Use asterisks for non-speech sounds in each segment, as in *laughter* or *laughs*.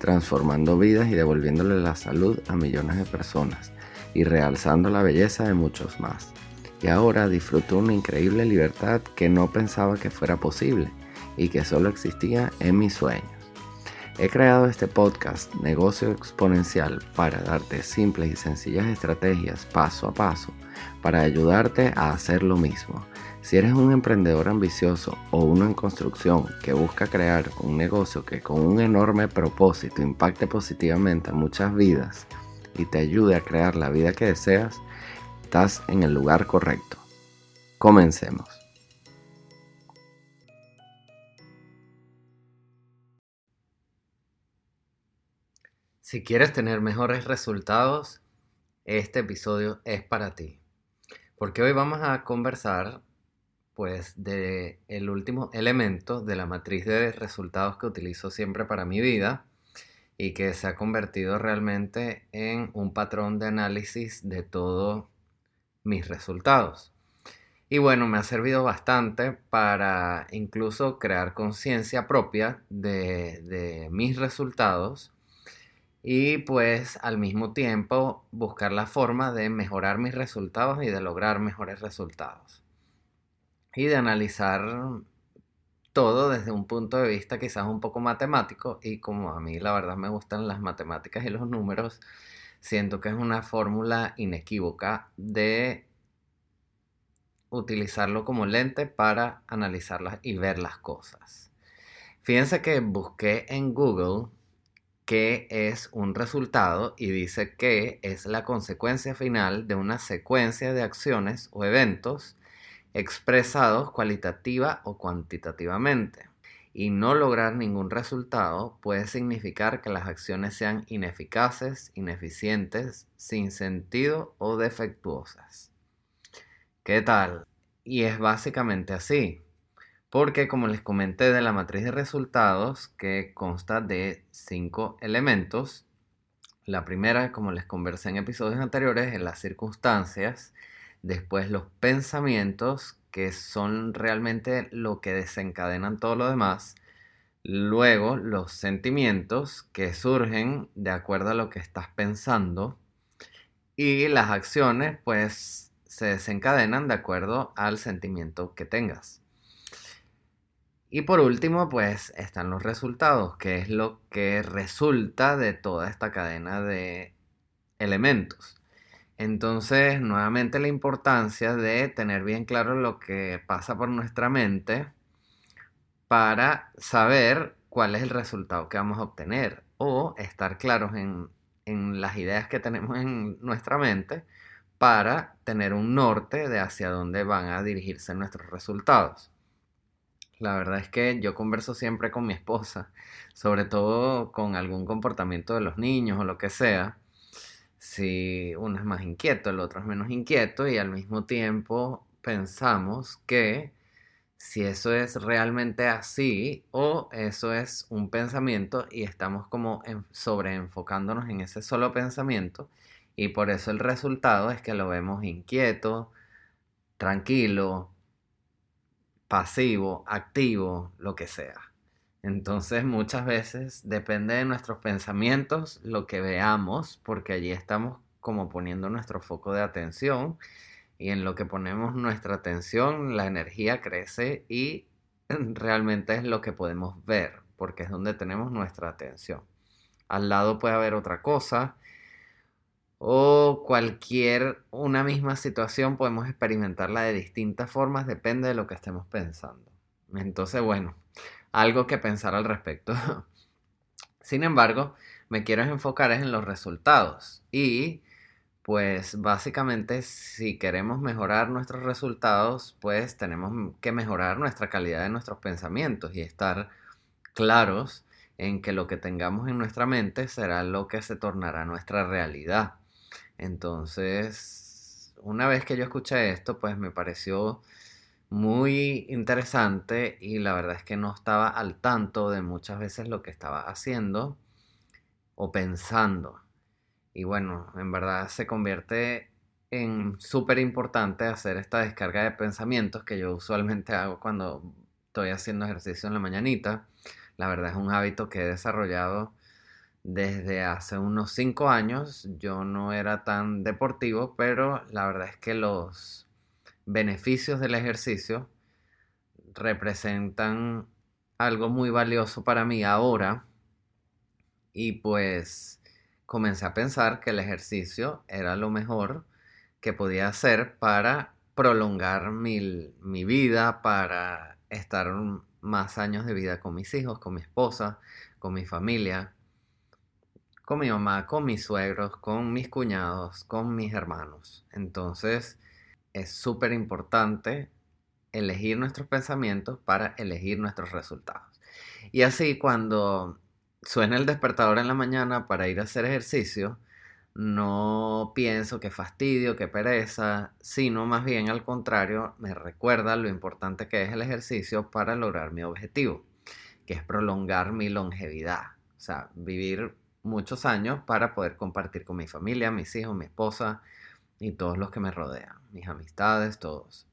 transformando vidas y devolviéndole la salud a millones de personas y realzando la belleza de muchos más. Y ahora disfruto una increíble libertad que no pensaba que fuera posible y que solo existía en mis sueños. He creado este podcast Negocio Exponencial para darte simples y sencillas estrategias paso a paso para ayudarte a hacer lo mismo si eres un emprendedor ambicioso o uno en construcción que busca crear un negocio que con un enorme propósito impacte positivamente a muchas vidas y te ayude a crear la vida que deseas, estás en el lugar correcto. Comencemos. Si quieres tener mejores resultados, este episodio es para ti. Porque hoy vamos a conversar pues de el último elemento de la matriz de resultados que utilizo siempre para mi vida y que se ha convertido realmente en un patrón de análisis de todos mis resultados. Y bueno, me ha servido bastante para incluso crear conciencia propia de, de, mis resultados y pues al mismo tiempo buscar la forma de mejorar mis resultados y de lograr mejores resultados y de analizar todo desde un punto de vista quizás un poco matemático y como a mí la verdad me gustan las matemáticas y los números, siento que es una fórmula inequívoca de utilizarlo como lente para analizarlas y ver las cosas. Fíjense que busqué en Google qué es un resultado y dice que es la consecuencia final de una secuencia de acciones o eventos expresados cualitativa o cuantitativamente. Y no lograr ningún resultado puede significar que las acciones sean ineficaces, ineficientes, sin sentido o defectuosas. ¿Qué tal? Y es básicamente así. Porque como les comenté de la matriz de resultados que consta de cinco elementos, la primera, como les conversé en episodios anteriores, es las circunstancias, Después los pensamientos, que son realmente lo que desencadenan todo lo demás. Luego los sentimientos, que surgen de acuerdo a lo que estás pensando. Y las acciones, pues se desencadenan de acuerdo al sentimiento que tengas. Y por último, pues están los resultados, que es lo que resulta de toda esta cadena de elementos. Entonces, nuevamente la importancia de tener bien claro lo que pasa por nuestra mente para saber cuál es el resultado que vamos a obtener o estar claros en, en las ideas que tenemos en nuestra mente para tener un norte de hacia dónde van a dirigirse nuestros resultados. La verdad es que yo converso siempre con mi esposa, sobre todo con algún comportamiento de los niños o lo que sea, si uno es más inquieto, el otro es menos inquieto y al mismo tiempo pensamos que si eso es realmente así o eso es un pensamiento y estamos como sobreenfocándonos en ese solo pensamiento y por eso el resultado es que lo vemos inquieto, tranquilo, pasivo, activo, lo que sea. Entonces muchas veces depende de nuestros pensamientos lo que veamos, porque allí estamos como poniendo nuestro foco de atención y en lo que ponemos nuestra atención la energía crece y *laughs* realmente es lo que podemos ver, porque es donde tenemos nuestra atención. Al lado puede haber otra cosa o cualquier, una misma situación podemos experimentarla de distintas formas, depende de lo que estemos pensando. Entonces, bueno, algo que pensar al respecto. *laughs* Sin embargo, me quiero enfocar en los resultados y pues básicamente si queremos mejorar nuestros resultados, pues tenemos que mejorar nuestra calidad de nuestros pensamientos y estar claros en que lo que tengamos en nuestra mente será lo que se tornará nuestra realidad. Entonces, una vez que yo escuché esto, pues me pareció muy interesante y la verdad es que no estaba al tanto de muchas veces lo que estaba haciendo o pensando. Y bueno, en verdad se convierte en súper importante hacer esta descarga de pensamientos que yo usualmente hago cuando estoy haciendo ejercicio en la mañanita. La verdad es un hábito que he desarrollado desde hace unos 5 años. Yo no era tan deportivo, pero la verdad es que los beneficios del ejercicio representan algo muy valioso para mí ahora. Y pues comencé a pensar que el ejercicio era lo mejor que podía hacer para prolongar mi, mi vida, para estar más años de vida con mis hijos, con mi esposa, con mi familia, con mi mamá, con mis suegros, con mis cuñados, con mis hermanos. Entonces es súper importante elegir nuestros pensamientos para elegir nuestros resultados. Y así cuando suena el despertador en la mañana para ir a hacer ejercicio, no pienso que fastidio, que pereza, sino más bien al contrario, me recuerda lo importante que es el ejercicio para lograr mi objetivo, que es prolongar mi longevidad, o sea, vivir muchos años para poder compartir con mi familia, mis hijos, mi esposa y todos los que me rodean, mis amistades, todos.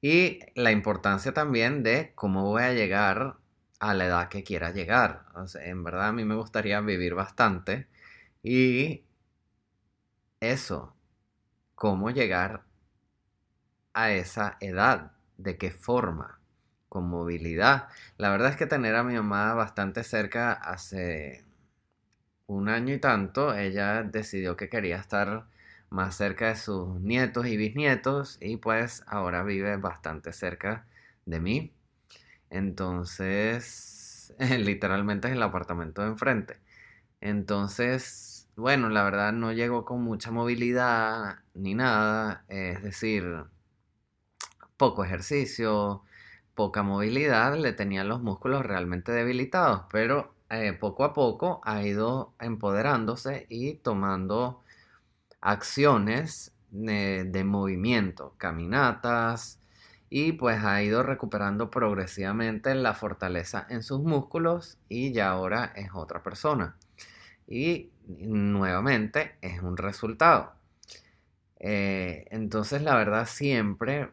Y la importancia también de cómo voy a llegar a la edad que quiera llegar. en verdad a mí me gustaría vivir bastante y eso, cómo llegar a esa edad, de qué forma, con movilidad. La verdad es que tener a mi mamá bastante cerca hace un año y tanto, ella decidió que quería estar más cerca de sus nietos y bisnietos y pues ahora vive bastante cerca de mí. Entonces, *laughs* literalmente es el apartamento de enfrente. Entonces, bueno, la verdad no llegó con mucha movilidad ni nada, es decir, poco ejercicio, poca movilidad, le tenían los músculos realmente debilitados, pero eh, poco a poco ha ido empoderándose y tomando acciones de, de movimiento, caminatas, y pues ha ido recuperando progresivamente la fortaleza en sus músculos y ya ahora es otra persona. Y nuevamente es un resultado. Eh, entonces la verdad siempre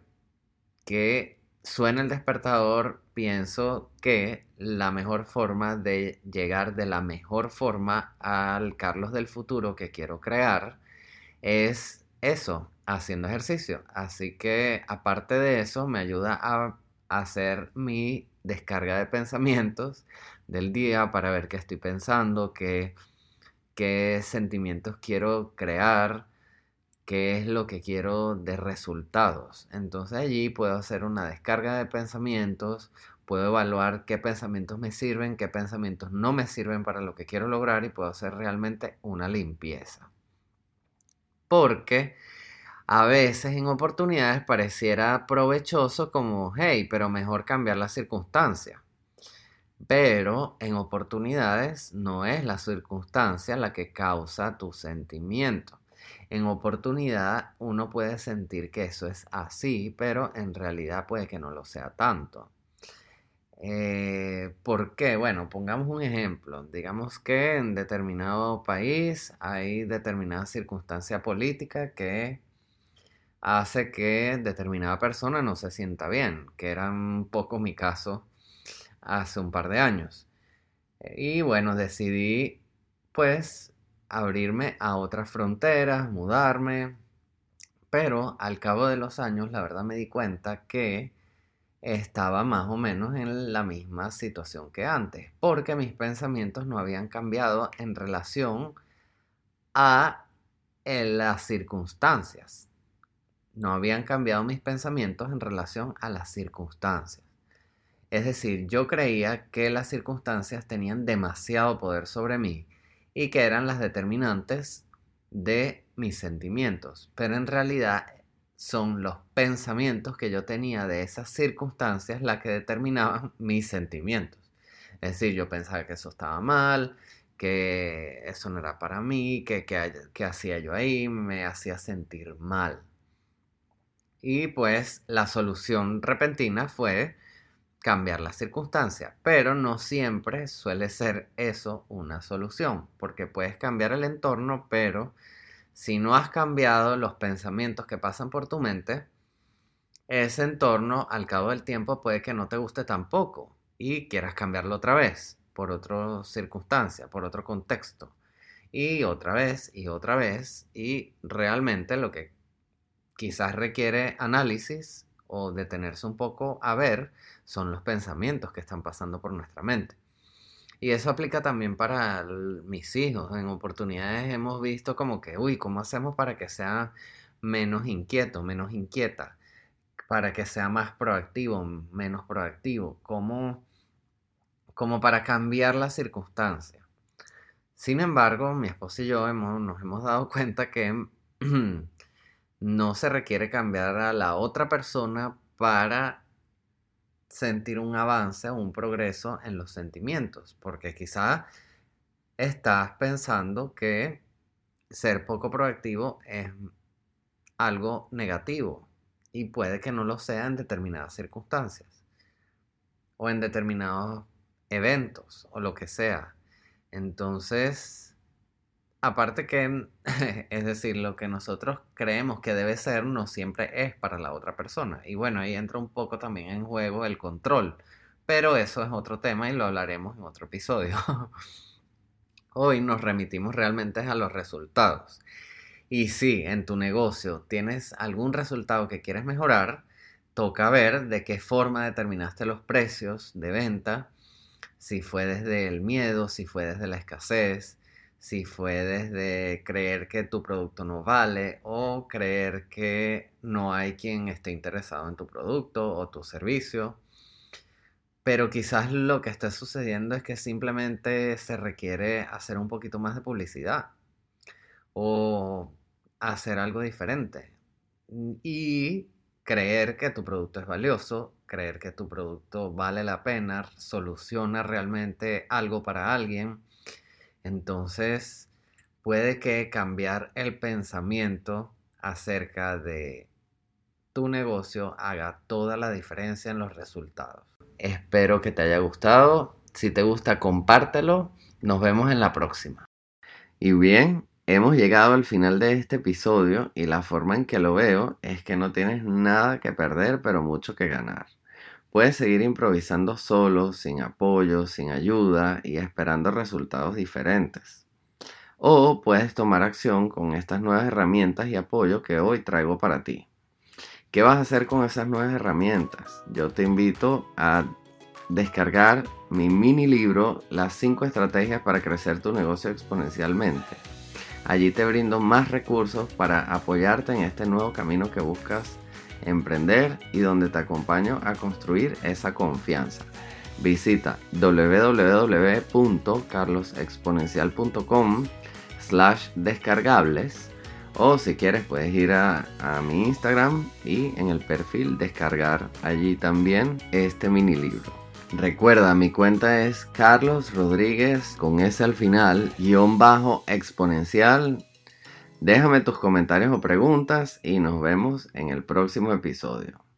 que suena el despertador pienso que la mejor forma de llegar de la mejor forma al Carlos del futuro que quiero crear es eso, haciendo ejercicio. Así que aparte de eso me ayuda a hacer mi descarga de pensamientos del día para ver qué estoy pensando, qué qué sentimientos quiero crear, qué es lo que quiero de resultados. Entonces allí puedo hacer una descarga de pensamientos, puedo evaluar qué pensamientos me sirven, qué pensamientos no me sirven para lo que quiero lograr y puedo hacer realmente una limpieza. Porque a veces en oportunidades pareciera provechoso como, hey, pero mejor cambiar la circunstancia. Pero en oportunidades no es la circunstancia la que causa tu sentimiento. En oportunidad uno puede sentir que eso es así, pero en realidad puede que no lo sea tanto. Eh, ¿Por qué? Bueno, pongamos un ejemplo. Digamos que en determinado país hay determinada circunstancia política que hace que determinada persona no se sienta bien, que era un poco mi caso hace un par de años. Y bueno, decidí pues abrirme a otras fronteras, mudarme, pero al cabo de los años la verdad me di cuenta que estaba más o menos en la misma situación que antes, porque mis pensamientos no habían cambiado en relación a las circunstancias. No habían cambiado mis pensamientos en relación a las circunstancias. Es decir, yo creía que las circunstancias tenían demasiado poder sobre mí y que eran las determinantes de mis sentimientos, pero en realidad son los pensamientos que yo tenía de esas circunstancias las que determinaban *laughs* mis sentimientos. Es decir, yo pensaba que eso estaba mal, que eso no era para mí, que, hacía yo ahí, me hacía sentir mal. Y pues la solución repentina fue cambiar las circunstancias, pero no siempre suele ser eso una solución, porque puedes cambiar el entorno, pero si no has cambiado los pensamientos que pasan por tu mente, ese entorno al cabo del tiempo puede que no te guste tampoco y quieras cambiarlo otra vez por otra circunstancia, por otro contexto. Y otra vez y otra vez. Y realmente lo que quizás requiere análisis o detenerse un poco a ver son los pensamientos que están pasando por nuestra mente. Y eso aplica también para mis hijos. En oportunidades hemos visto como que, uy, ¿cómo hacemos para que sea menos inquieto, menos inquieta? Para que sea más proactivo, menos proactivo. ¿Cómo como para cambiar la circunstancia. Sin embargo, mi esposa y yo nos hemos dado cuenta que *clears throat* no se requiere cambiar a la otra persona para sentir un avance un progreso en los sentimientos, porque quizá estás pensando que ser poco proactivo es algo negativo y puede que no lo sea en determinadas circunstancias o en determinados eventos o lo que sea. Entonces, aparte que, *laughs* es decir, lo que nosotros creemos que debe ser no siempre es para la otra persona. Y bueno, ahí entra un poco también en juego el control. Pero eso es otro tema y lo hablaremos en otro episodio. *laughs* Hoy nos remitimos realmente a los resultados. Y si en tu negocio tienes algún resultado que quieres mejorar, toca ver de qué forma determinaste los precios de venta si fue desde el miedo, si fue desde la escasez, si fue desde creer que tu producto no vale o creer que no hay quien esté interesado en tu producto o tu servicio. Pero quizás lo que está sucediendo es que simplemente se requiere hacer un poquito más de publicidad o hacer algo diferente. Y creer que tu producto es valioso, creer que tu producto vale la pena, soluciona realmente algo para alguien. Entonces, puede que cambiar el pensamiento acerca de tu negocio haga toda la diferencia en los resultados. Espero que te haya gustado. Si te gusta, compártelo. Nos vemos en la próxima. Y bien, Hemos llegado al final de este episodio y la forma en que lo veo es que no tienes nada que perder pero mucho que ganar. Puedes seguir improvisando solo, sin apoyo, sin ayuda y esperando resultados diferentes. O puedes tomar acción con estas nuevas herramientas y apoyo que hoy traigo para ti. ¿Qué vas a hacer con esas nuevas herramientas? Yo te invito a descargar mi mini libro Las 5 estrategias para crecer tu negocio exponencialmente Allí te brindo más recursos para apoyarte en este nuevo camino que buscas emprender y donde te acompaño a construir esa confianza. Visita www.carlosexponencial.com slash descargables o si quieres puedes ir a, a, mi Instagram y en el perfil descargar allí también este mini libro. Recuerda, mi cuenta es Carlos Rodríguez con S al final, guion bajo exponencial. Déjame tus comentarios o preguntas y nos vemos en el próximo episodio.